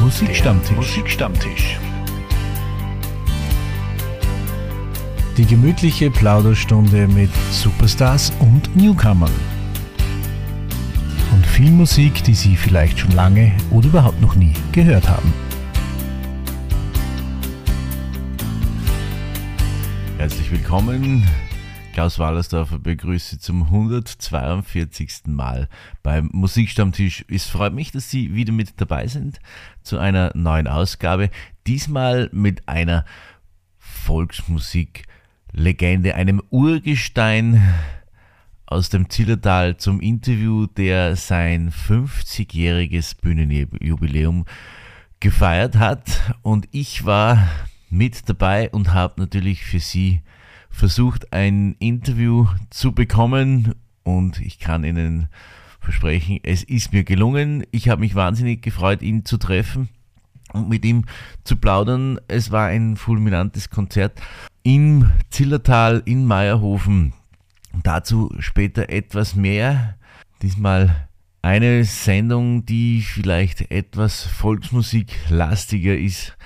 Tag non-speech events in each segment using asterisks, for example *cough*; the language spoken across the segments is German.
Musikstammtisch. Musikstammtisch. Die gemütliche Plauderstunde mit Superstars und Newcomern. Und viel Musik, die Sie vielleicht schon lange oder überhaupt noch nie gehört haben. Herzlich willkommen. Klaus Wallersdorfer begrüße zum 142. Mal beim Musikstammtisch. Es freut mich, dass Sie wieder mit dabei sind zu einer neuen Ausgabe. Diesmal mit einer Volksmusik-Legende, einem Urgestein aus dem Zillertal zum Interview, der sein 50-jähriges Bühnenjubiläum gefeiert hat. Und ich war mit dabei und habe natürlich für Sie versucht, ein Interview zu bekommen und ich kann Ihnen versprechen, es ist mir gelungen. Ich habe mich wahnsinnig gefreut, ihn zu treffen und mit ihm zu plaudern. Es war ein fulminantes Konzert im Zillertal in Meierhofen. Dazu später etwas mehr. Diesmal eine Sendung, die vielleicht etwas Volksmusiklastiger ist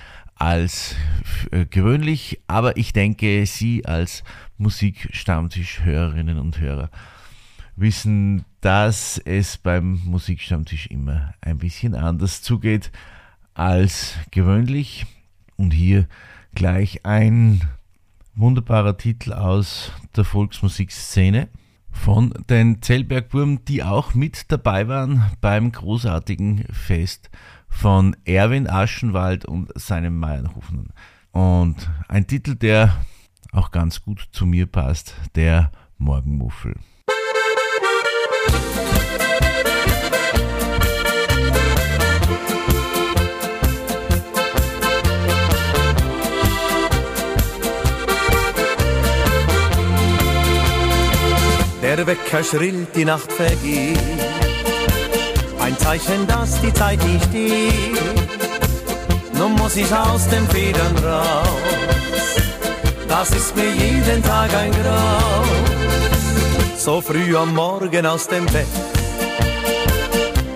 als äh, gewöhnlich, aber ich denke, Sie als Musikstammtisch-Hörerinnen und Hörer wissen, dass es beim Musikstammtisch immer ein bisschen anders zugeht als gewöhnlich. Und hier gleich ein wunderbarer Titel aus der Volksmusikszene von den Zellbergwurm, die auch mit dabei waren beim großartigen Fest von Erwin Aschenwald und seinem Meiernhofen. Und ein Titel, der auch ganz gut zu mir passt, der Morgenmuffel. Der Wecker schrillt, die Nacht vergeht ein Zeichen, dass die Zeit nicht steht. Nun muss ich aus den Federn raus. Das ist mir jeden Tag ein Grau. So früh am Morgen aus dem Bett.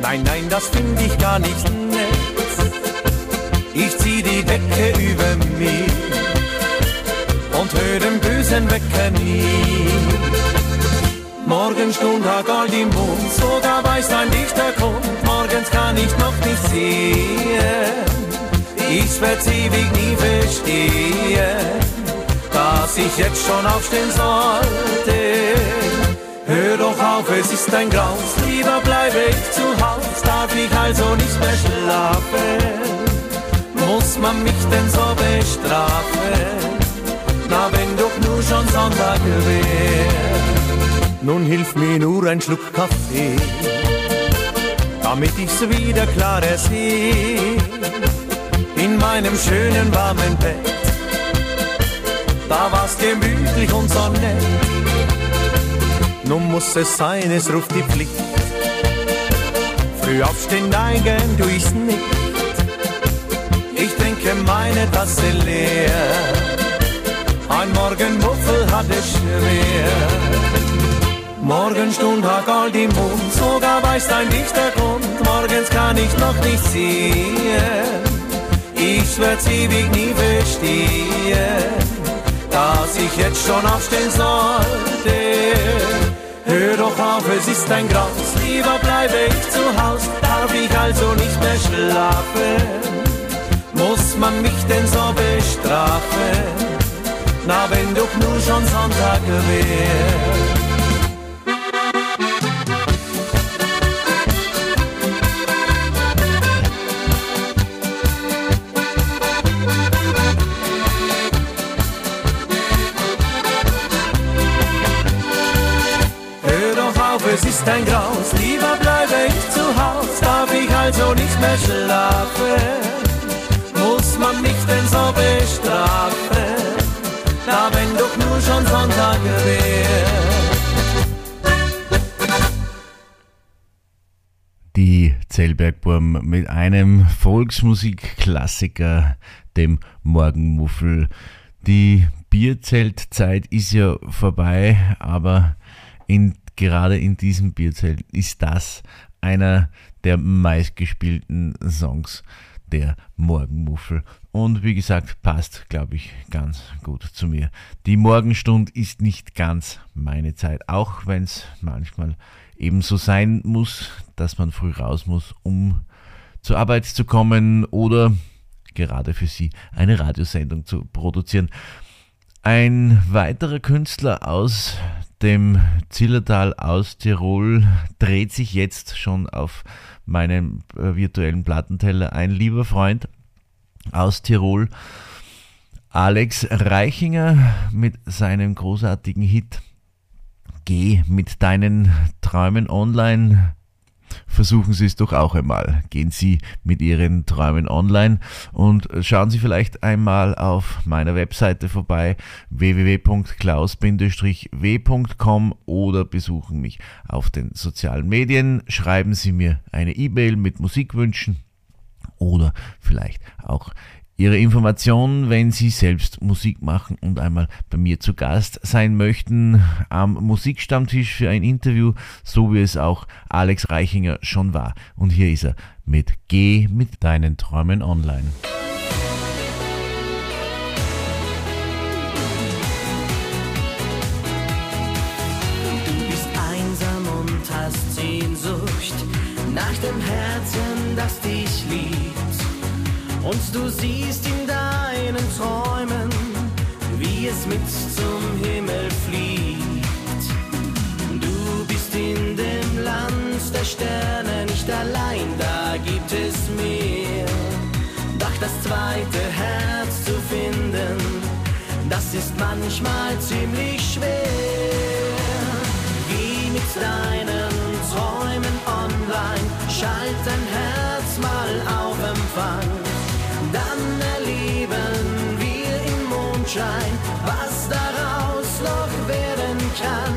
Nein, nein, das finde ich gar nicht nett. Ich zieh die Decke über mich und höre den bösen Wecker nie. Morgenstund hat all im Mund, sogar weiß ein Dichter kommt, morgens kann ich noch nicht sehen. Ich werd's ewig nie verstehen, dass ich jetzt schon aufstehen sollte. Hör doch auf, es ist ein Graus, lieber bleibe ich zu Haus, darf ich also nicht mehr schlafen. Muss man mich denn so bestrafen? Na, wenn doch nur schon Sonntag wäre. Nun hilft mir nur ein Schluck Kaffee, damit ich's wieder klarer sehe. In meinem schönen warmen Bett, da war's gemütlich und so nett. Nun muss es sein, es ruft die Pflicht. Früh aufstehen, neigen tu ich's nicht. Ich trinke meine Tasse leer. Ein Morgenmuffel hat es schwer. Morgenstund hat Gold im Mund, sogar weiß dein Dichter kommt, morgens kann ich noch nicht sehen. Ich werd's ewig nie verstehen, dass ich jetzt schon aufstehen sollte. Hör doch auf, es ist ein Graus, lieber bleibe ich zu Haus, darf ich also nicht mehr schlafen. Muss man mich denn so bestrafen? Na, wenn doch nur schon Sonntag wäre. Ist ein Graus, lieber bleibe ich zu Haus, darf ich also nicht mehr schlafen, muss man mich denn so bestrafen, da wenn doch nur schon Sonntag wäre. Die Zellbergburm mit einem Volksmusikklassiker, dem Morgenmuffel. Die Bierzeltzeit ist ja vorbei, aber in gerade in diesem Bierzelt ist das einer der meistgespielten Songs der Morgenmuffel. Und wie gesagt, passt, glaube ich, ganz gut zu mir. Die Morgenstund ist nicht ganz meine Zeit, auch wenn es manchmal ebenso sein muss, dass man früh raus muss, um zur Arbeit zu kommen oder gerade für Sie eine Radiosendung zu produzieren. Ein weiterer Künstler aus dem Zillertal aus Tirol dreht sich jetzt schon auf meinem äh, virtuellen Plattenteller ein lieber Freund aus Tirol, Alex Reichinger mit seinem großartigen Hit Geh mit deinen Träumen online versuchen Sie es doch auch einmal. Gehen Sie mit Ihren Träumen online und schauen Sie vielleicht einmal auf meiner Webseite vorbei www.klaus-w.com oder besuchen mich auf den sozialen Medien. Schreiben Sie mir eine E-Mail mit Musikwünschen oder vielleicht auch Ihre Informationen, wenn Sie selbst Musik machen und einmal bei mir zu Gast sein möchten am Musikstammtisch für ein Interview, so wie es auch Alex Reichinger schon war. Und hier ist er mit Geh mit deinen Träumen online. Du bist einsam und hast Sehnsucht nach dem Herzen, das dich liebt und du siehst in deinen Träumen, wie es mit zum Himmel fliegt. Du bist in dem Land der Sterne nicht allein, da gibt es mehr. Doch das zweite Herz zu finden, das ist manchmal ziemlich schwer. Geh mit deinen Träumen online, schalt dein Herz mal auf Empfang im Mondschein, was daraus noch werden kann.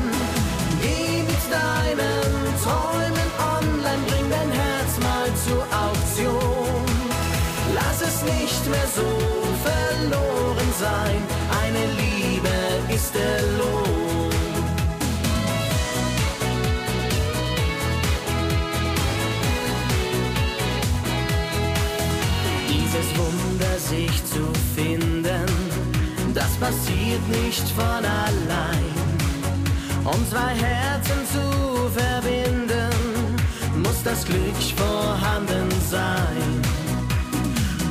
Geh mit deinen Träumen online, bring dein Herz mal zur Auktion. Lass es nicht mehr so verloren sein, eine Liebe ist der Lohn. dieses Wunder sich zu finden, das passiert nicht von allein. Um zwei Herzen zu verbinden, muss das Glück vorhanden sein.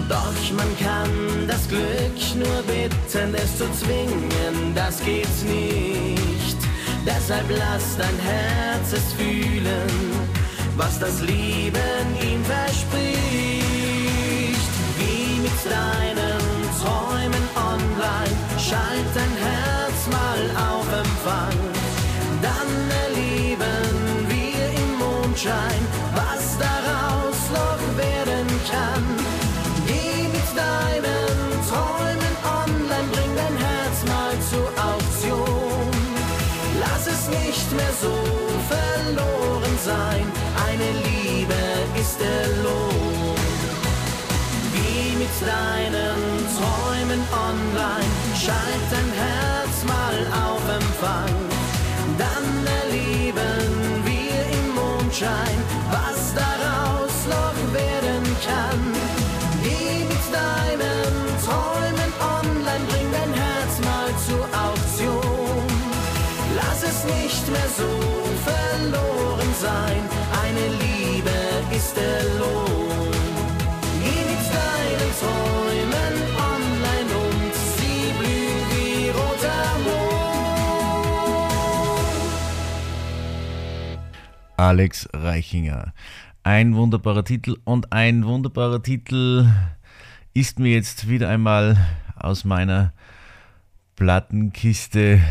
Doch man kann das Glück nur bitten, es zu zwingen, das geht nicht. Deshalb lass dein Herz es fühlen, was das Leben ihm verspricht mit deinen Träumen online. Schalt dein Herz mal auf Empfang. Dann erleben wir im Mondschein, Schalt dein Herz mal auf Empfang. Dann erleben wir im Mondschein, Alex Reichinger. Ein wunderbarer Titel und ein wunderbarer Titel ist mir jetzt wieder einmal aus meiner Plattenkiste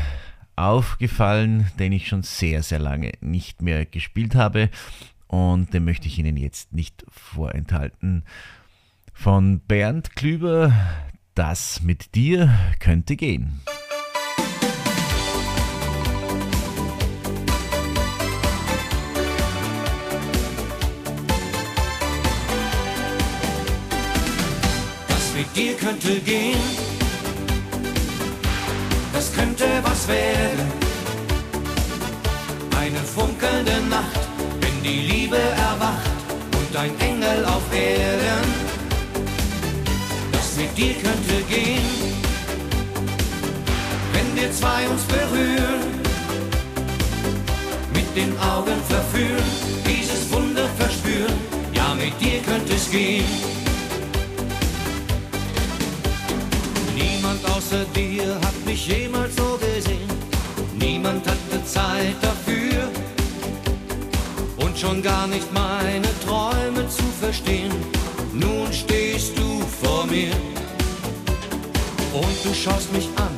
aufgefallen, den ich schon sehr, sehr lange nicht mehr gespielt habe und den möchte ich Ihnen jetzt nicht vorenthalten von Bernd Klüber, das mit dir könnte gehen. Mit dir könnte gehen, das könnte was werden. Eine funkelnde Nacht, wenn die Liebe erwacht und ein Engel auf Erden dir könnte gehen, wenn wir zwei uns berühren, mit den Augen verführen, dieses Wunder verspüren, ja mit dir könnte es gehen. Niemand außer dir hat mich jemals so gesehen, niemand hatte Zeit dafür und schon gar nicht meine Träume zu verstehen. Nun stehst du vor mir und du schaust mich an.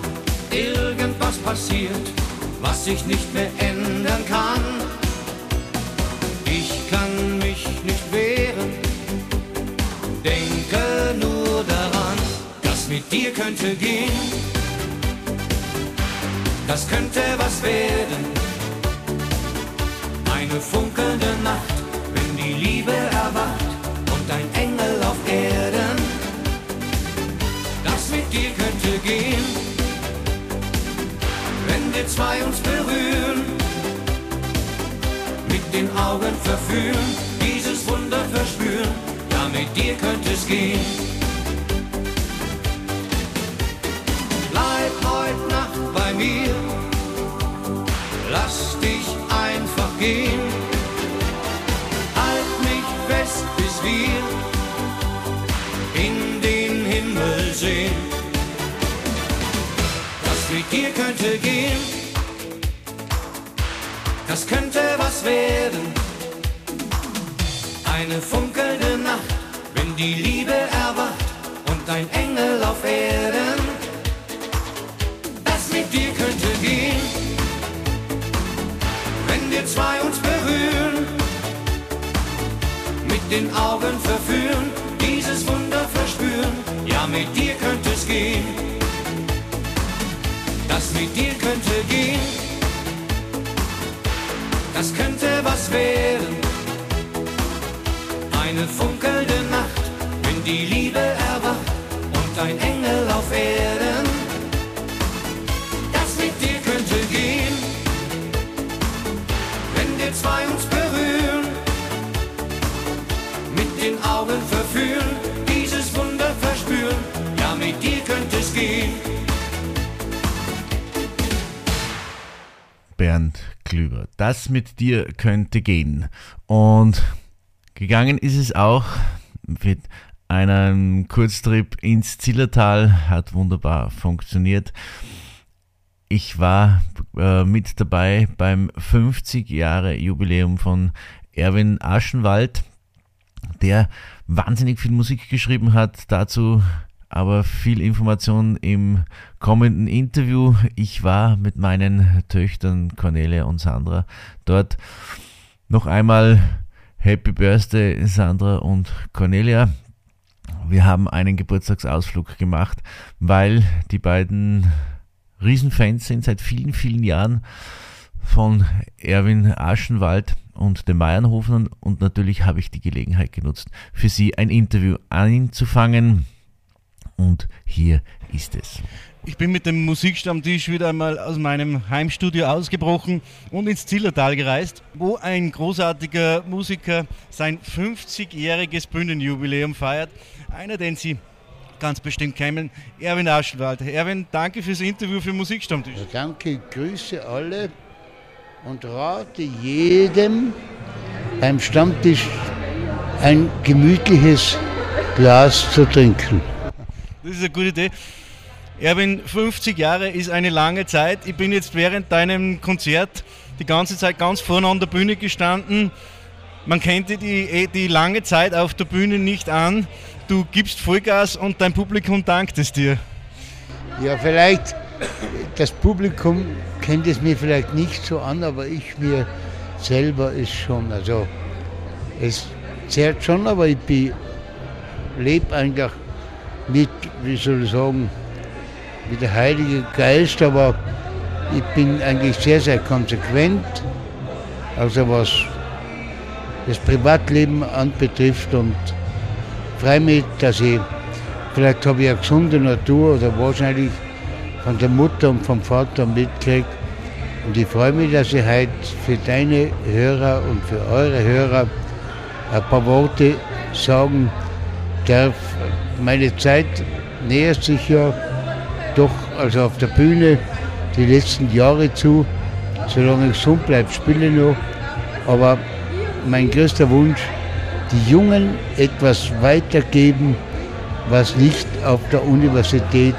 Irgendwas passiert, was ich nicht mehr ändern kann. Ich kann mich nicht wehren, mit dir könnte gehen. Das könnte was werden. Eine funkelnde Nacht, wenn die Liebe erwacht und ein Engel auf Erden. Das mit dir könnte gehen, wenn wir zwei uns berühren, mit den Augen verführen, dieses Wunder verspüren. Ja, mit dir könnte es gehen. Gehen, das könnte was werden. Eine funkelnde Nacht, wenn die Liebe erwacht und ein Engel auf Erden. Das mit dir könnte gehen wenn wir zwei uns berühren, mit den Augen verführen, dieses Wunder verspüren, ja mit dir könnte es gehen, mit dir könnte gehen, das könnte was werden, eine funkelnde Nacht, wenn die Liebe erwacht und ein Engel auf Erden, das mit dir könnte gehen. Wenn wir zwei uns berühren, mit den Augen verführen, dieses Wunder verspüren, ja mit dir könnte es gehen. Bernd Klüber. Das mit dir könnte gehen. Und gegangen ist es auch mit einem Kurztrip ins Zillertal, hat wunderbar funktioniert. Ich war äh, mit dabei beim 50 Jahre Jubiläum von Erwin Aschenwald, der wahnsinnig viel Musik geschrieben hat. Dazu aber viel Information im kommenden Interview. Ich war mit meinen Töchtern Cornelia und Sandra dort. Noch einmal Happy Birthday Sandra und Cornelia. Wir haben einen Geburtstagsausflug gemacht, weil die beiden Riesenfans sind seit vielen, vielen Jahren von Erwin Aschenwald und dem Meiernhofen und natürlich habe ich die Gelegenheit genutzt, für sie ein Interview einzufangen und hier ist es. Ich bin mit dem Musikstammtisch wieder einmal aus meinem Heimstudio ausgebrochen und ins Zillertal gereist, wo ein großartiger Musiker sein 50-jähriges Bühnenjubiläum feiert. Einer, den Sie ganz bestimmt kennen, Erwin Aschenwald. Erwin, danke fürs Interview für Musikstammtisch. Danke, ich grüße alle und rate jedem beim Stammtisch ein gemütliches Glas zu trinken. Das ist eine gute Idee. Erwin, 50 Jahre ist eine lange Zeit. Ich bin jetzt während deinem Konzert die ganze Zeit ganz vorne an der Bühne gestanden. Man kennt die, die lange Zeit auf der Bühne nicht an. Du gibst Vollgas und dein Publikum dankt es dir. Ja, vielleicht, das Publikum kennt es mir vielleicht nicht so an, aber ich mir selber ist schon, also es zehrt schon, aber ich lebe eigentlich mit, wie soll ich sagen, mit der Heilige Geist, aber ich bin eigentlich sehr, sehr konsequent, also was das Privatleben anbetrifft und freue mich, dass ich, vielleicht habe ich eine gesunde Natur oder wahrscheinlich von der Mutter und vom Vater mitkriege. Und ich freue mich, dass ich heute für deine Hörer und für eure Hörer ein paar Worte sagen darf. Meine Zeit nähert sich ja doch, also auf der Bühne, die letzten Jahre zu. Solange ich gesund bleibe, spiele ich noch. Aber mein größter Wunsch, die Jungen etwas weitergeben, was nicht auf der Universität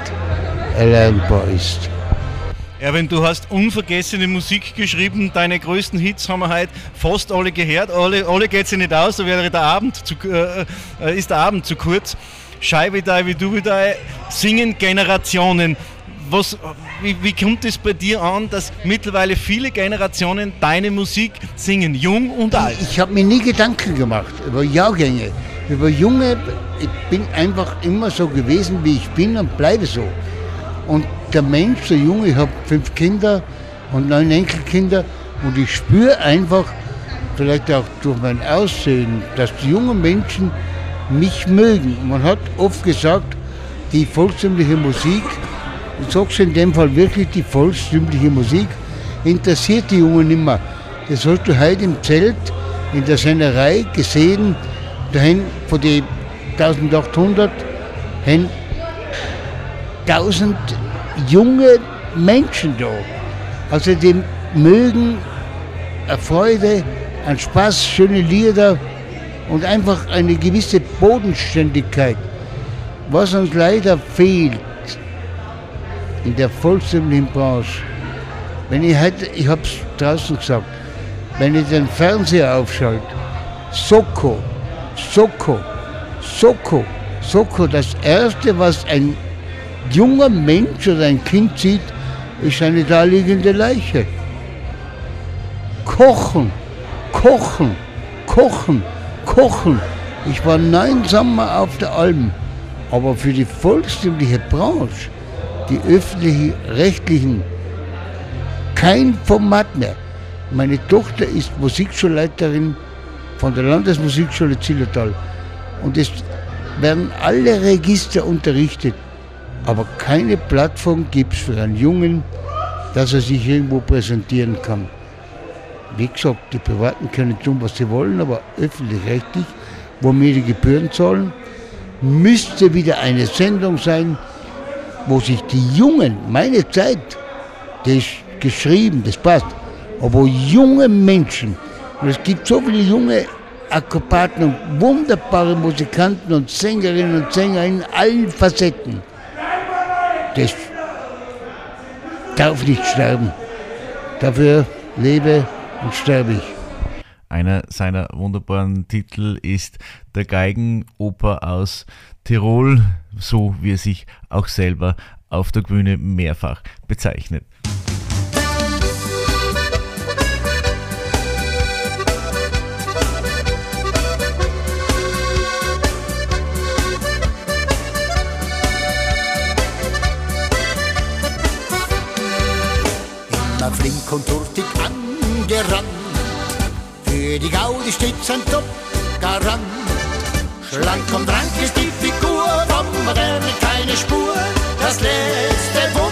erlernbar ist. Erwin, du hast unvergessene Musik geschrieben. Deine größten Hits haben wir heute fast alle gehört. Alle, alle geht sich nicht aus, da wäre der Abend zu, äh, äh ist der Abend zu kurz. Schei wie wie du wie singen Generationen. Was, wie, wie kommt es bei dir an, dass mittlerweile viele Generationen deine Musik singen, jung und alt? Ich, habe mir nie Gedanken gemacht über Jahrgänge, über Junge. Ich bin einfach immer so gewesen, wie ich bin und bleibe so. Und der Mensch, der Junge, ich habe fünf Kinder und neun Enkelkinder und ich spüre einfach, vielleicht auch durch mein Aussehen, dass die jungen Menschen mich mögen. Man hat oft gesagt, die volkstümliche Musik, ich sage in dem Fall wirklich die volkstümliche Musik, interessiert die Jungen immer. Das hast du heute im Zelt in der Sennerei gesehen, dahin von den 1800 hin 1000 junge Menschen da. Also die mögen eine Freude, einen Spaß, schöne Lieder und einfach eine gewisse Bodenständigkeit. Was uns leider fehlt in der volkstümlichen Branche, wenn ich heute, ich habe es draußen gesagt, wenn ich den Fernseher aufschalte, Soko, Soko, Soko, Soko, das erste, was ein junger Mensch oder ein Kind sieht, ist eine daliegende Leiche. Kochen, kochen, kochen, kochen. Ich war neun Sommer auf der Alm, aber für die volkstümliche Branche, die öffentlichen, rechtlichen, kein Format mehr. Meine Tochter ist Musikschulleiterin von der Landesmusikschule Zillertal und es werden alle Register unterrichtet aber keine Plattform gibt es für einen Jungen, dass er sich irgendwo präsentieren kann. Wie gesagt, die Privaten können tun, was sie wollen, aber öffentlich-rechtlich, wo wir die Gebühren zahlen, müsste wieder eine Sendung sein, wo sich die Jungen, meine Zeit, das ist geschrieben, das passt, aber junge Menschen, und es gibt so viele junge Akrobaten und wunderbare Musikanten und Sängerinnen und Sänger in allen Facetten, das darf nicht sterben. Dafür lebe und sterbe ich. Einer seiner wunderbaren Titel ist der Geigenoper aus Tirol, so wie er sich auch selber auf der Bühne mehrfach bezeichnet. flink und hurtig angerannt. Für die Gaudi steht's ein Top-Garant. Schlank und rank ist die Figur, vom Moderne keine Spur. Das letzte Wunder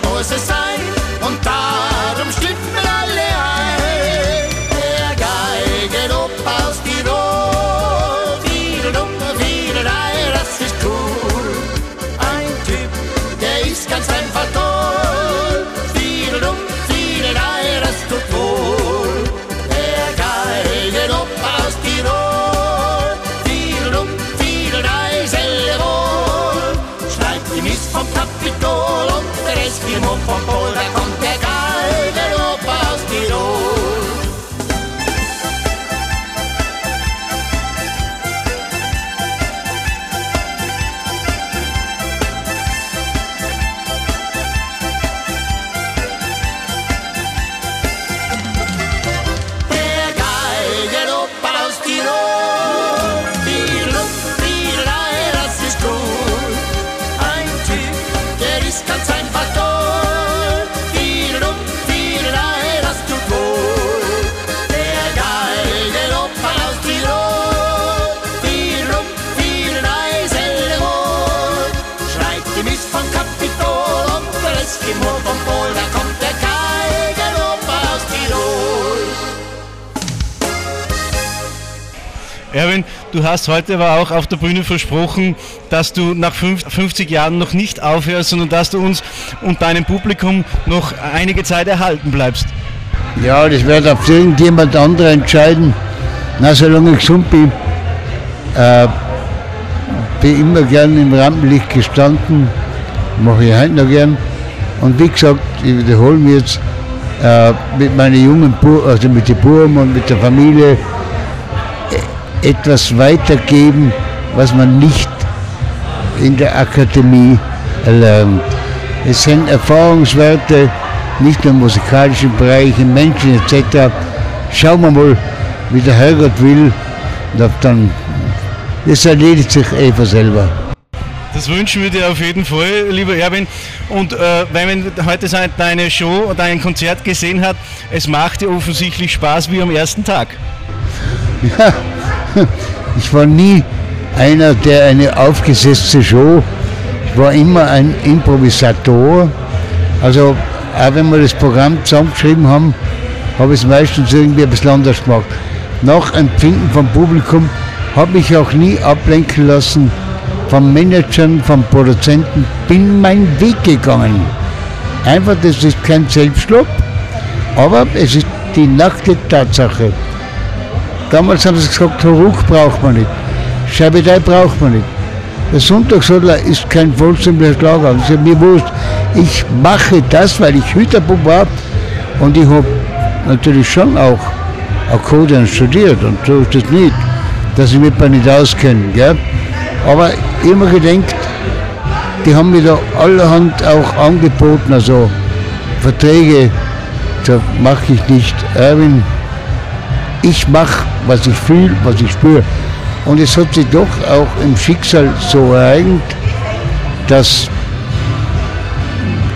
oder schneidig muss Erwin, du hast heute aber auch auf der Bühne versprochen, dass du nach fünf- 50 Jahren noch nicht aufhörst, sondern dass du uns und deinem Publikum noch einige Zeit erhalten bleibst. Ja, das wird auf irgendjemand anderer entscheiden. Na, solange ich gesund bin, äh, bin immer gern im Rampenlicht gestanden, mache ich heute noch gern. Und wie gesagt, ich wiederhole mich jetzt, äh, mit meinen jungen, Bu also mit den Buben und mit der Familie etwas weitergeben, was man nicht in der Akademie erlernt. Es sind Erfahrungswerte, nicht nur im musikalischen Bereich, im Menschen etc. Schauen wir mal, wie der Herrgott will. Dann, das erledigt sich eh von selber. Das wünschen wir dir auf jeden Fall, lieber Erwin. Und äh, wenn man heute deine Show oder ein Konzert gesehen hat, es macht dir offensichtlich Spaß wie am ersten Tag. Ja, *laughs* *laughs* *laughs* ich war nie einer, der eine aufgesetzte Show, ich war immer ein Improvisator. Also auch wenn wir das Programm zusammengeschrieben haben, habe ich es meistens irgendwie ein bisschen anders gemacht. Nach Empfinden vom Publikum habe ich auch nie ablenken lassen vom Managern, vom Produzenten, bin meinen Weg gegangen. Einfach, das ist kein Selbstlob, aber es ist die nackte Tatsache. Damals haben sie gesagt, Ruck braucht man nicht. Scheibedei braucht man nicht. Der Sonntagsodler ist kein vollständiger Schlager. Das ist mir wurscht. Ich mache das, weil ich Hüterbub war und ich habe natürlich schon auch Akkordeon studiert und so ist es nicht, dass ich mich da nicht auskenne. Gell? Aber immer gedenkt, die haben mir da allerhand auch angeboten, also Verträge, da mache ich nicht. Erwin, ich mache, was ich fühle, was ich spüre. Und es hat sich doch auch im Schicksal so ereignet, dass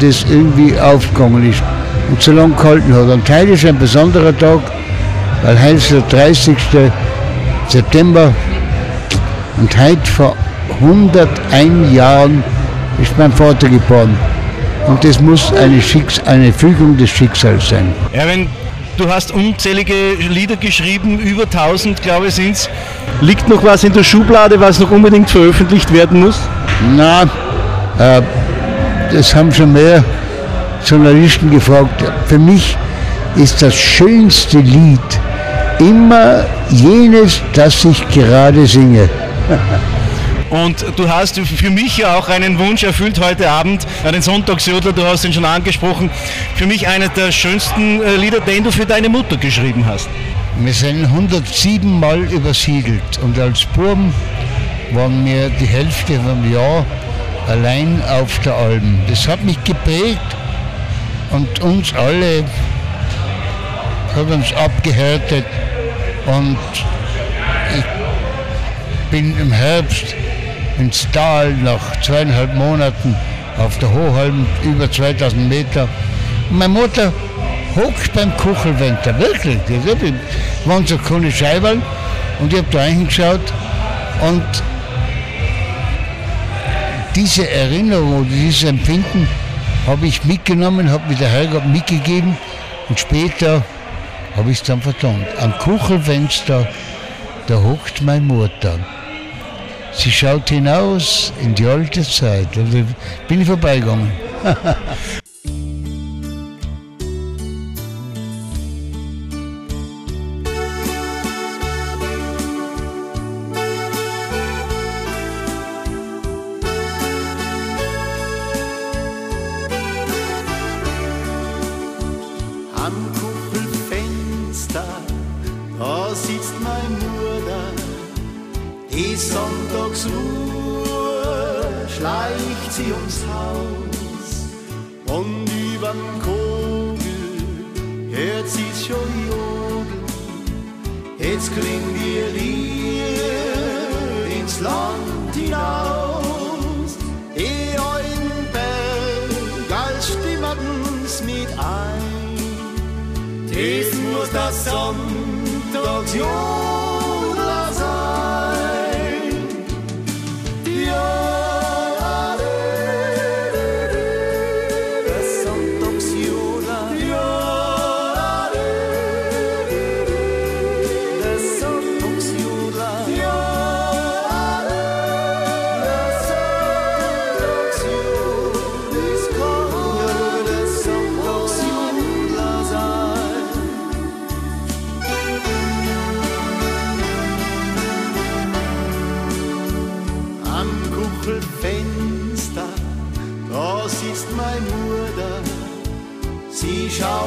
das irgendwie aufgegangen ist und so lange gehalten hat. Und heute ist ein besonderer Tag, weil heute ist der 30. September und heute vor 101 Jahren ist mein Vater geboren. Und das muss eine, Schicks eine Fügung des Schicksals sein. Erwin, du hast unzählige Lieder geschrieben, über 1000 glaube ich sind es. Liegt noch was in der Schublade, was noch unbedingt veröffentlicht werden muss? Na, äh, das haben schon mehr Journalisten gefragt. Für mich ist das schönste Lied immer jenes, das ich gerade singe. *laughs* Und du hast für mich ja auch einen Wunsch erfüllt heute Abend, äh, den Sonntagsjodler, du hast ihn schon angesprochen. Für mich einer der schönsten äh, Lieder, den du für deine Mutter geschrieben hast. Wir sind 107 Mal übersiedelt und als Burm waren wir die Hälfte vom Jahr allein auf der Alm. Das hat mich geprägt und uns alle hat uns abgehärtet und ich bin im Herbst ins Tal nach zweieinhalb Monaten auf der Hochhalm über 2000 Meter. Meine Mutter hockt beim Kuchelwenter, wirklich. Das waren so keine Scheiben und ich habe da reingeschaut und diese Erinnerung oder dieses Empfinden habe ich mitgenommen, habe mir der Herrgott mitgegeben und später habe ich es dann vertont. Am Kuchelfenster, da hockt meine Mutter. Sie schaut hinaus in die alte Zeit. Bin ich vorbeigegangen. *laughs*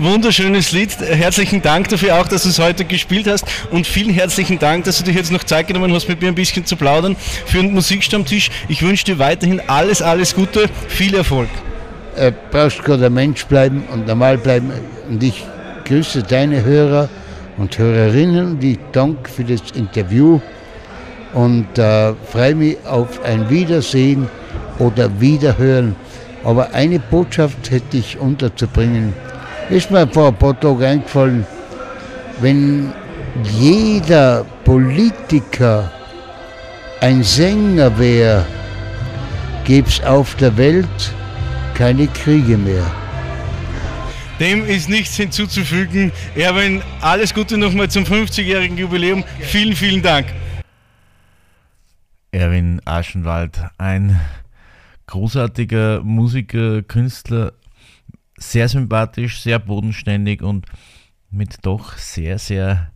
wunderschönes Lied. Herzlichen Dank dafür auch, dass du es heute gespielt hast und vielen herzlichen Dank, dass du dich jetzt noch Zeit genommen hast, mit mir ein bisschen zu plaudern für den Musikstammtisch. Ich wünsche dir weiterhin alles, alles Gute, viel Erfolg. Äh, brauchst ein Mensch bleiben und normal bleiben. Und ich grüße deine Hörer und Hörerinnen und ich danke für das Interview und äh, freue mich auf ein Wiedersehen oder Wiederhören. Aber eine Botschaft hätte ich unterzubringen ist mir vor ein paar Tagen eingefallen, wenn jeder Politiker ein Sänger wäre, gäbe es auf der Welt keine Kriege mehr. Dem ist nichts hinzuzufügen. Erwin, alles Gute nochmal zum 50-jährigen Jubiläum. Vielen, vielen Dank. Erwin Aschenwald, ein großartiger Musiker, Künstler, sehr sympathisch, sehr bodenständig und mit doch sehr, sehr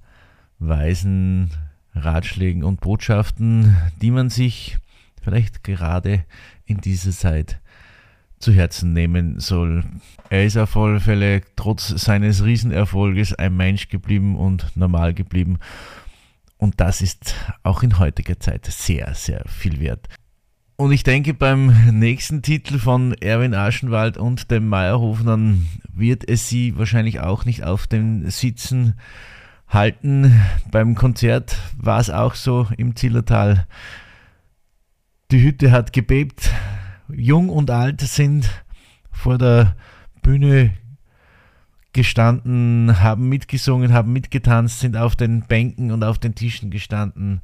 weisen Ratschlägen und Botschaften, die man sich vielleicht gerade in dieser Zeit zu Herzen nehmen soll. Er ist auf alle Fälle trotz seines Riesenerfolges ein Mensch geblieben und normal geblieben. Und das ist auch in heutiger Zeit sehr, sehr viel wert. Und ich denke, beim nächsten Titel von Erwin Aschenwald und dem Meierhofnern wird es sie wahrscheinlich auch nicht auf den Sitzen halten. Beim Konzert war es auch so im Zillertal. Die Hütte hat gebebt. Jung und alt sind vor der Bühne gestanden, haben mitgesungen, haben mitgetanzt, sind auf den Bänken und auf den Tischen gestanden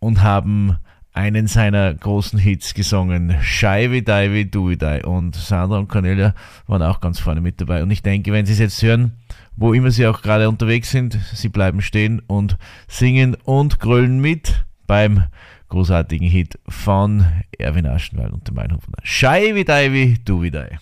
und haben einen seiner großen Hits gesungen, Do wie Die. Und Sandra und Cornelia waren auch ganz vorne mit dabei. Und ich denke, wenn Sie es jetzt hören, wo immer Sie auch gerade unterwegs sind, Sie bleiben stehen und singen und grölen mit beim großartigen Hit von Erwin Aschenwald und dem Meinhofer. Shy wie Die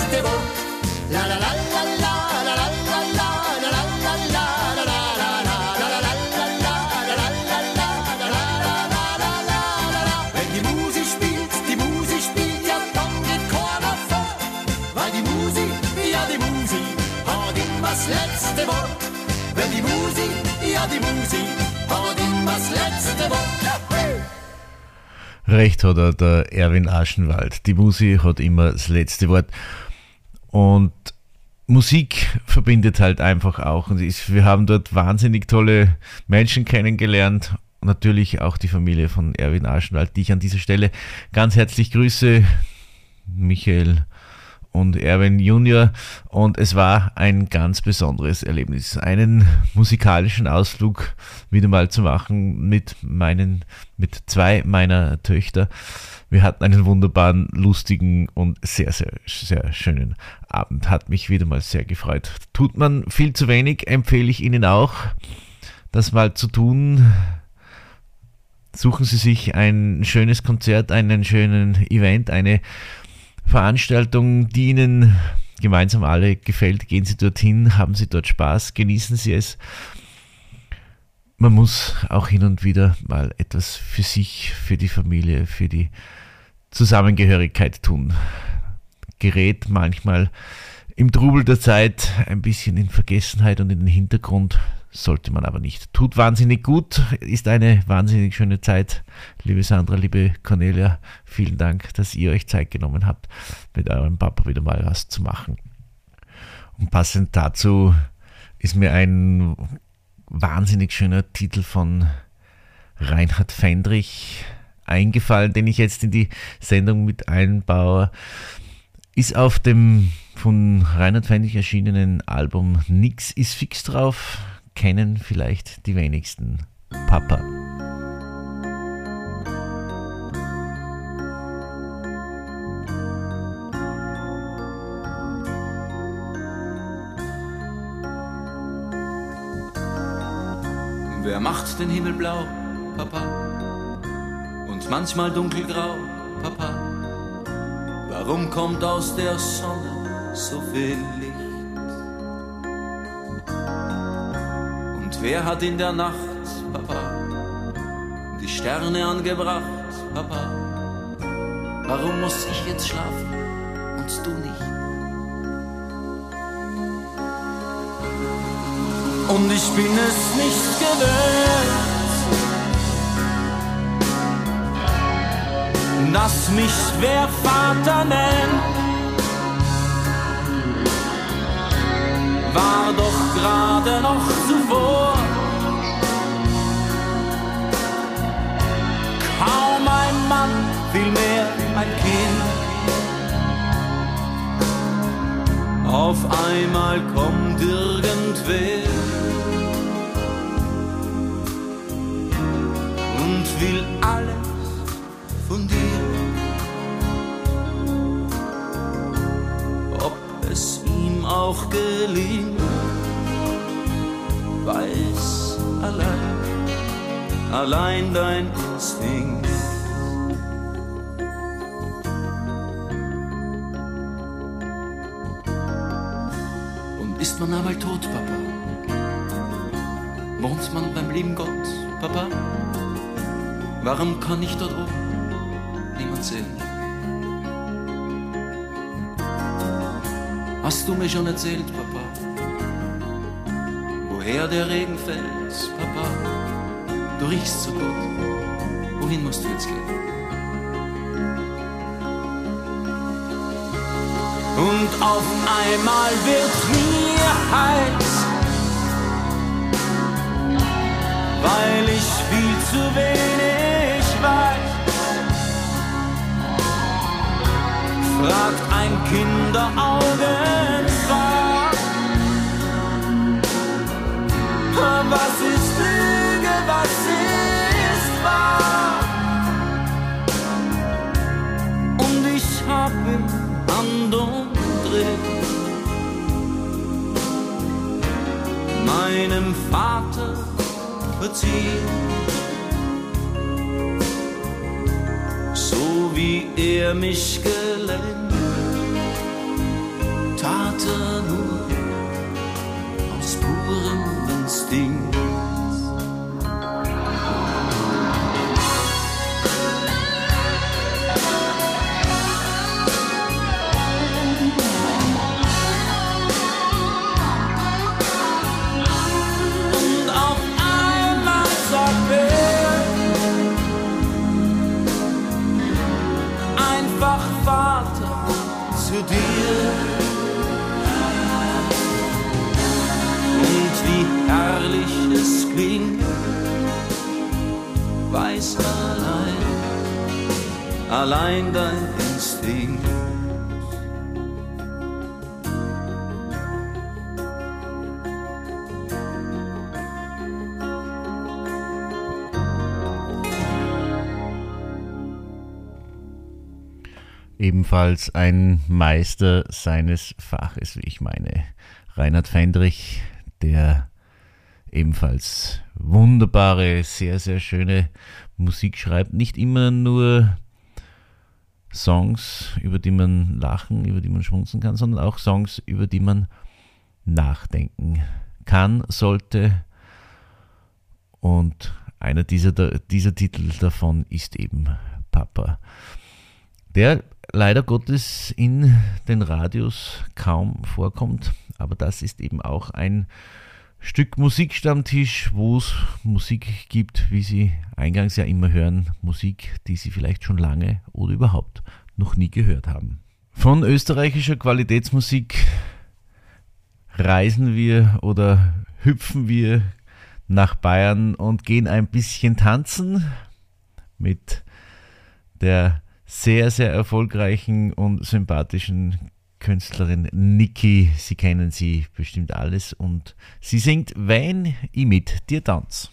letzte Wort. La la la la la la la la la la la la Wenn die Musik spielt, die Musik spielt, ja dann geht keiner vor. Weil die Musik, ja die Musik, hat immer das letzte Wort. Wenn die Musik, ja die Musik, hat immer das letzte Wort. Recht hat er, der Erwin Aschenwald. Die Musik hat immer das letzte Wort. Und Musik verbindet halt einfach auch. Und wir haben dort wahnsinnig tolle Menschen kennengelernt. Natürlich auch die Familie von Erwin Aschenwald, die ich an dieser Stelle ganz herzlich grüße. Michael und Erwin Junior. Und es war ein ganz besonderes Erlebnis. Einen musikalischen Ausflug wieder mal zu machen mit meinen, mit zwei meiner Töchter. Wir hatten einen wunderbaren, lustigen und sehr, sehr, sehr schönen Abend. Hat mich wieder mal sehr gefreut. Tut man viel zu wenig, empfehle ich Ihnen auch, das mal zu tun. Suchen Sie sich ein schönes Konzert, einen schönen Event, eine Veranstaltung, die Ihnen gemeinsam alle gefällt. Gehen Sie dorthin, haben Sie dort Spaß, genießen Sie es. Man muss auch hin und wieder mal etwas für sich, für die Familie, für die Zusammengehörigkeit tun. Gerät manchmal im Trubel der Zeit ein bisschen in Vergessenheit und in den Hintergrund, sollte man aber nicht. Tut wahnsinnig gut, ist eine wahnsinnig schöne Zeit. Liebe Sandra, liebe Cornelia, vielen Dank, dass ihr euch Zeit genommen habt, mit eurem Papa wieder mal was zu machen. Und passend dazu ist mir ein wahnsinnig schöner Titel von Reinhard Fendrich eingefallen, den ich jetzt in die Sendung mit einbaue. Ist auf dem von Reinhard Fendrich erschienenen Album Nix ist fix drauf. Kennen vielleicht die wenigsten. Papa. Wer macht den Himmel blau, Papa? Und manchmal dunkelgrau, Papa? Warum kommt aus der Sonne so viel Licht? Wer hat in der Nacht, Papa, die Sterne angebracht, Papa? Warum muss ich jetzt schlafen und du nicht? Und ich bin es nicht gewöhnt, dass mich wer Vater nennt. War doch gerade noch zuvor kaum ein Mann, vielmehr ein Kind. Auf einmal kommt irgendwer und will Auch gelingt, allein, allein dein Instinkt. Und ist man einmal tot, Papa? Wohnt man beim lieben Gott, Papa? Warum kann ich dort oben niemand sehen? Hast du mir schon erzählt, Papa, woher der Regen fällt, Papa? Du riechst so gut. Wohin musst du jetzt gehen? Und auf einmal wird mir heiß, weil ich viel zu wenig weiß. Fragt ein Kinderaugenpaar, was ist Lüge, was ist wahr? Und ich hab ihm Hand umdreht, meinem Vater verziehen. So wie er mich letting weiß allein, allein dein Instinkt. Ebenfalls ein Meister seines Faches, wie ich meine. Reinhard Fendrich, der ebenfalls wunderbare, sehr, sehr schöne Musik schreibt. Nicht immer nur Songs, über die man lachen, über die man schmunzeln kann, sondern auch Songs, über die man nachdenken kann, sollte. Und einer dieser, dieser Titel davon ist eben Papa. Der leider Gottes in den Radios kaum vorkommt, aber das ist eben auch ein Stück Musikstammtisch, wo es Musik gibt, wie Sie eingangs ja immer hören, Musik, die Sie vielleicht schon lange oder überhaupt noch nie gehört haben. Von österreichischer Qualitätsmusik reisen wir oder hüpfen wir nach Bayern und gehen ein bisschen tanzen mit der sehr, sehr erfolgreichen und sympathischen Künstlerin Niki. Sie kennen sie bestimmt alles und sie singt Wenn ich mit dir tanz.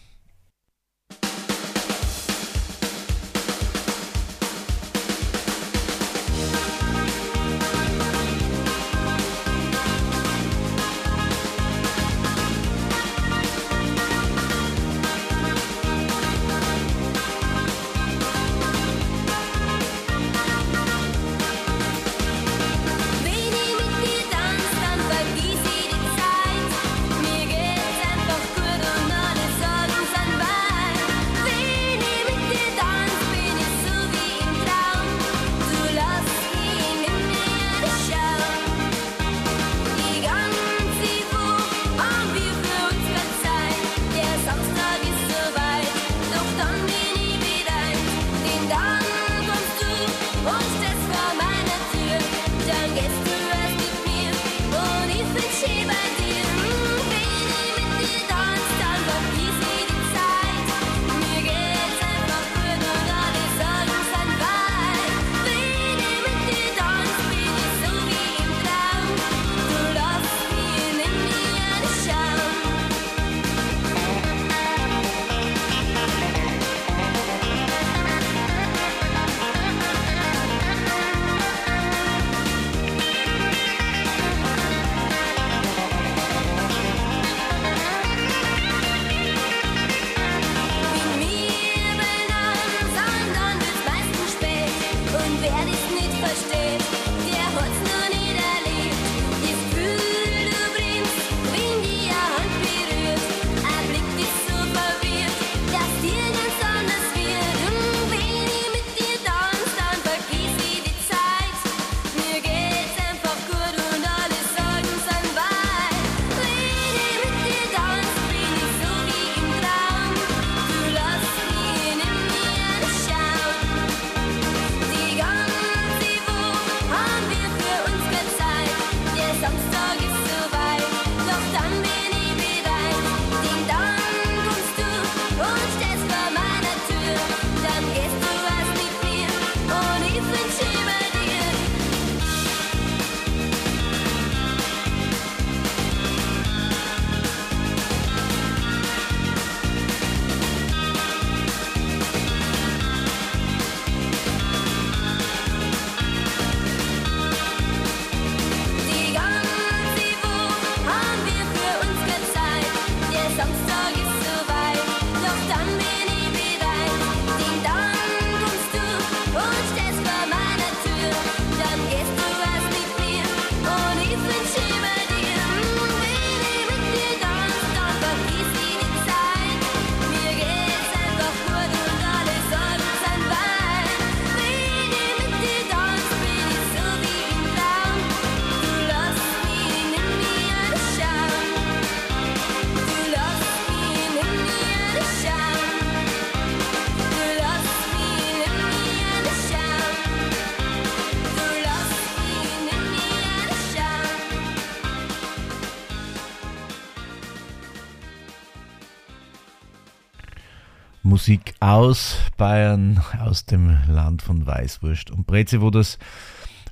aus Bayern, aus dem Land von Weißwurst und Breze, wo das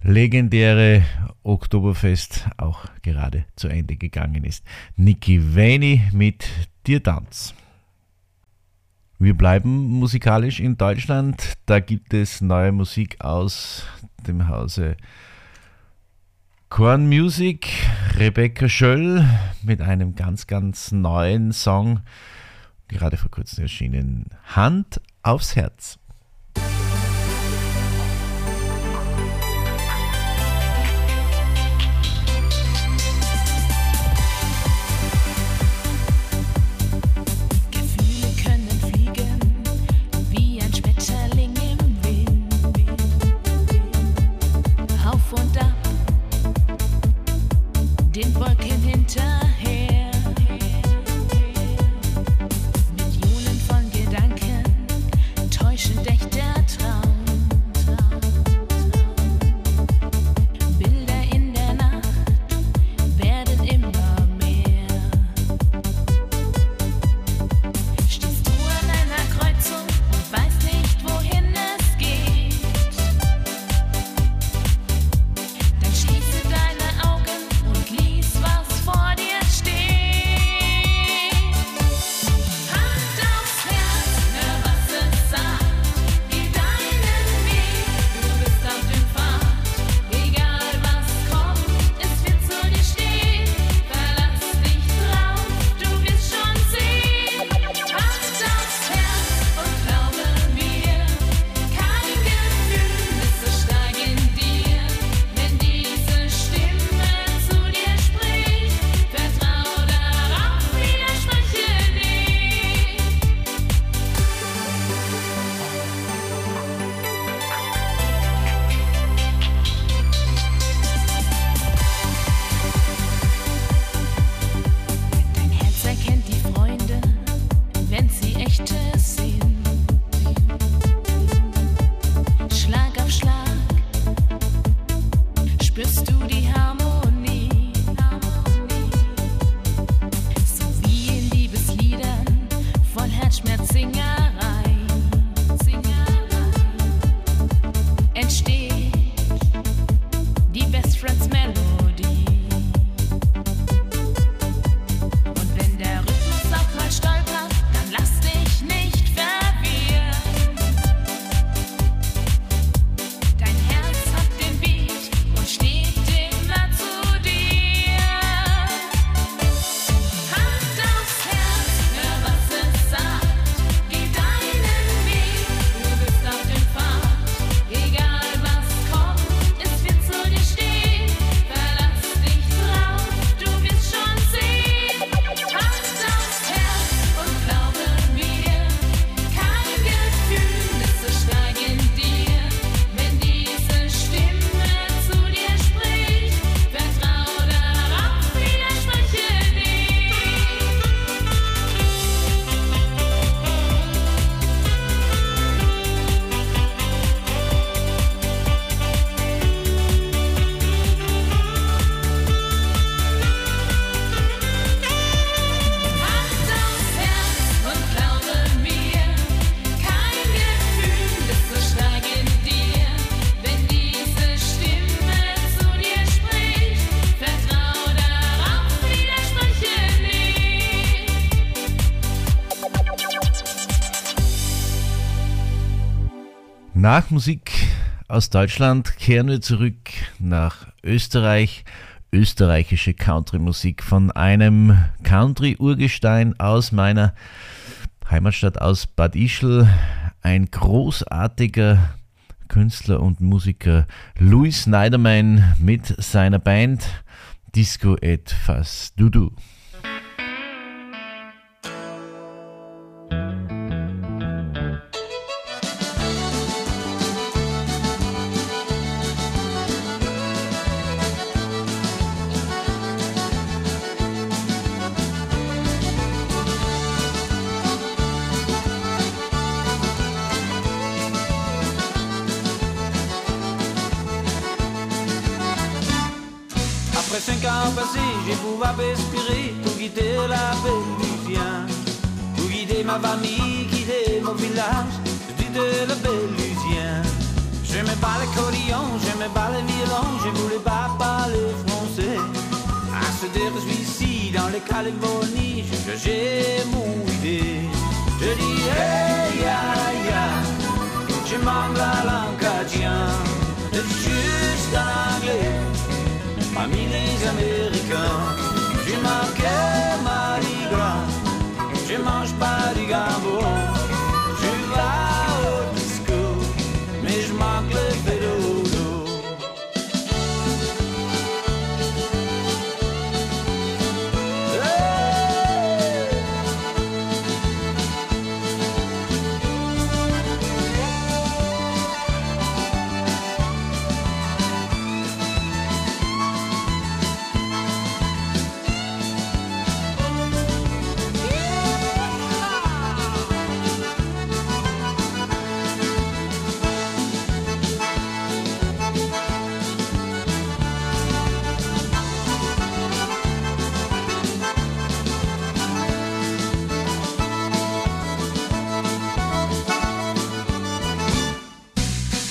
legendäre Oktoberfest auch gerade zu Ende gegangen ist. Niki Veni mit Dir Tanz. Wir bleiben musikalisch in Deutschland. Da gibt es neue Musik aus dem Hause Korn Music. Rebecca Schöll mit einem ganz, ganz neuen Song gerade vor kurzem erschienen. Hand aufs Herz. nach Musik aus Deutschland kehren wir zurück nach Österreich. Österreichische Country-Musik von einem Country-Urgestein aus meiner Heimatstadt aus Bad Ischl. Ein großartiger Künstler und Musiker Louis Snyderman mit seiner Band Disco et Fass Dudu.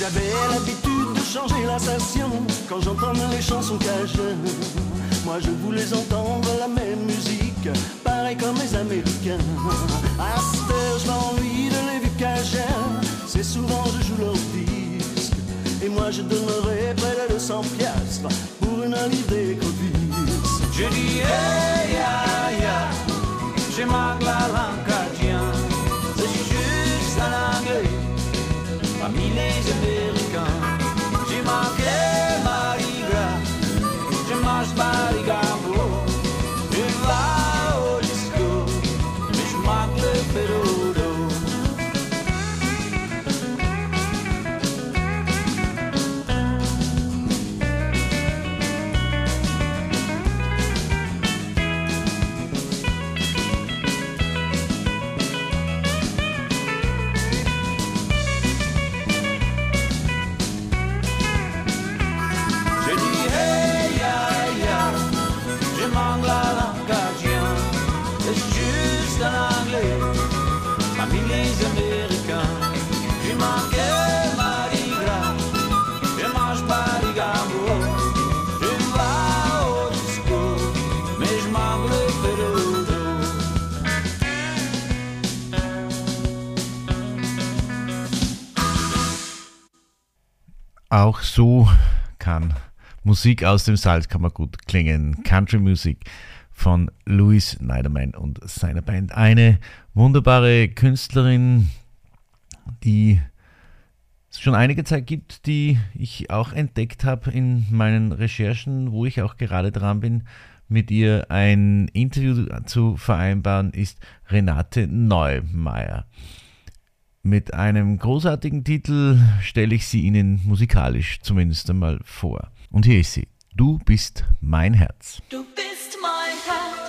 J'avais l'habitude de changer la station quand j'entendais les chansons cajuns. Moi je voulais entendre la même musique, pareil comme les Américains. À cette je m'ennuie de les vieux cajuns. C'est souvent je joue leur disque. Et moi je donnerais près de 200 piastres pour une livrée d'écovis. Je dis hey ya ya, je manque la langue parmi les Américains. Auch so kann Musik aus dem Salzkammergut klingen. Country Music von Louis Neiderman und seiner Band. Eine wunderbare Künstlerin, die es schon einige Zeit gibt, die ich auch entdeckt habe in meinen Recherchen, wo ich auch gerade dran bin, mit ihr ein Interview zu vereinbaren, ist Renate Neumeier. Mit einem großartigen Titel stelle ich sie Ihnen musikalisch zumindest einmal vor. Und hier ist sie. Du bist mein Herz. Du bist mein Herz.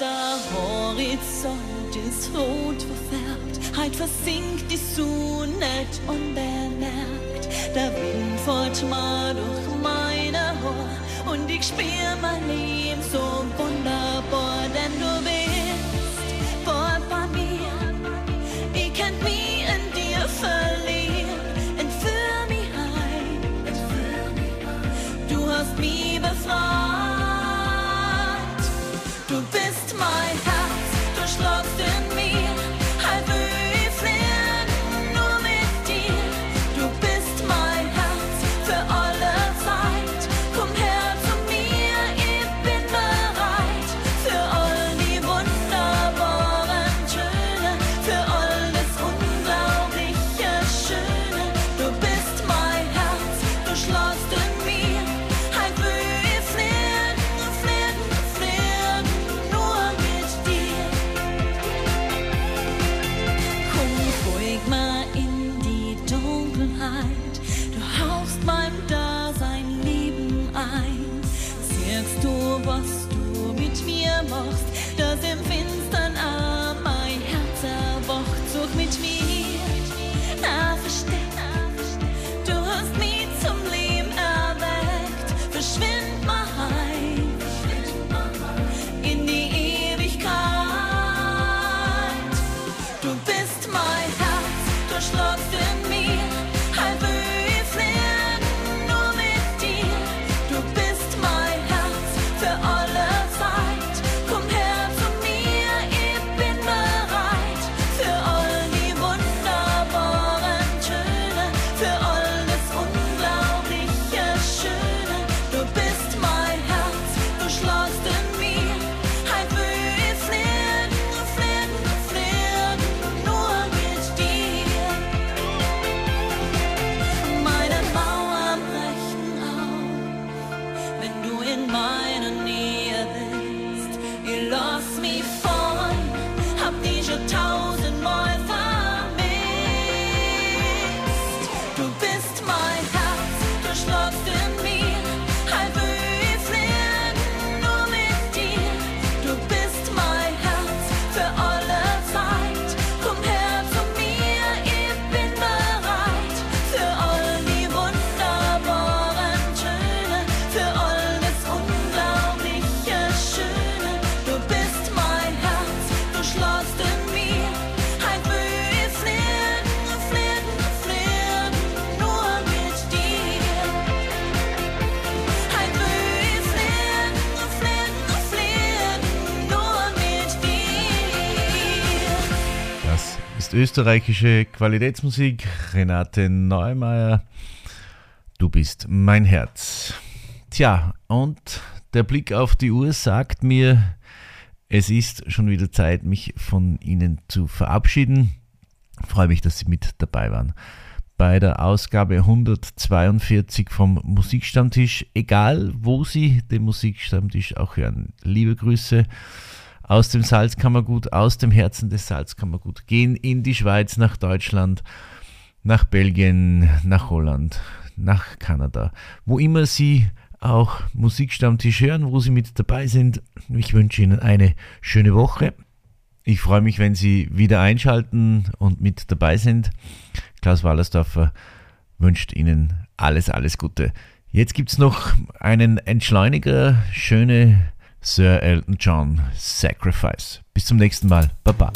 Der Horizont ist rot verfärbt, heut versinkt die Sonne unbemerkt. Der Wind fährt mal durch meine Haar und ich spür mein Leben so wunderbar, denn du mich Schloss. Österreichische Qualitätsmusik. Renate Neumeier, du bist mein Herz. Tja, und der Blick auf die Uhr sagt mir, es ist schon wieder Zeit, mich von Ihnen zu verabschieden. Ich freue mich, dass Sie mit dabei waren. Bei der Ausgabe 142 vom Musikstammtisch, egal wo Sie den Musikstammtisch auch hören. Liebe Grüße aus dem Salzkammergut, aus dem Herzen des Salzkammergut. Gehen in die Schweiz, nach Deutschland, nach Belgien, nach Holland, nach Kanada. Wo immer Sie auch Musikstammtisch hören, wo Sie mit dabei sind. Ich wünsche Ihnen eine schöne Woche. Ich freue mich, wenn Sie wieder einschalten und mit dabei sind. Klaus Wallersdorfer wünscht Ihnen alles, alles Gute. Jetzt gibt es noch einen Entschleuniger, schöne Sir Elton John Sacrifice. Bis zum nächsten Mal. Baba.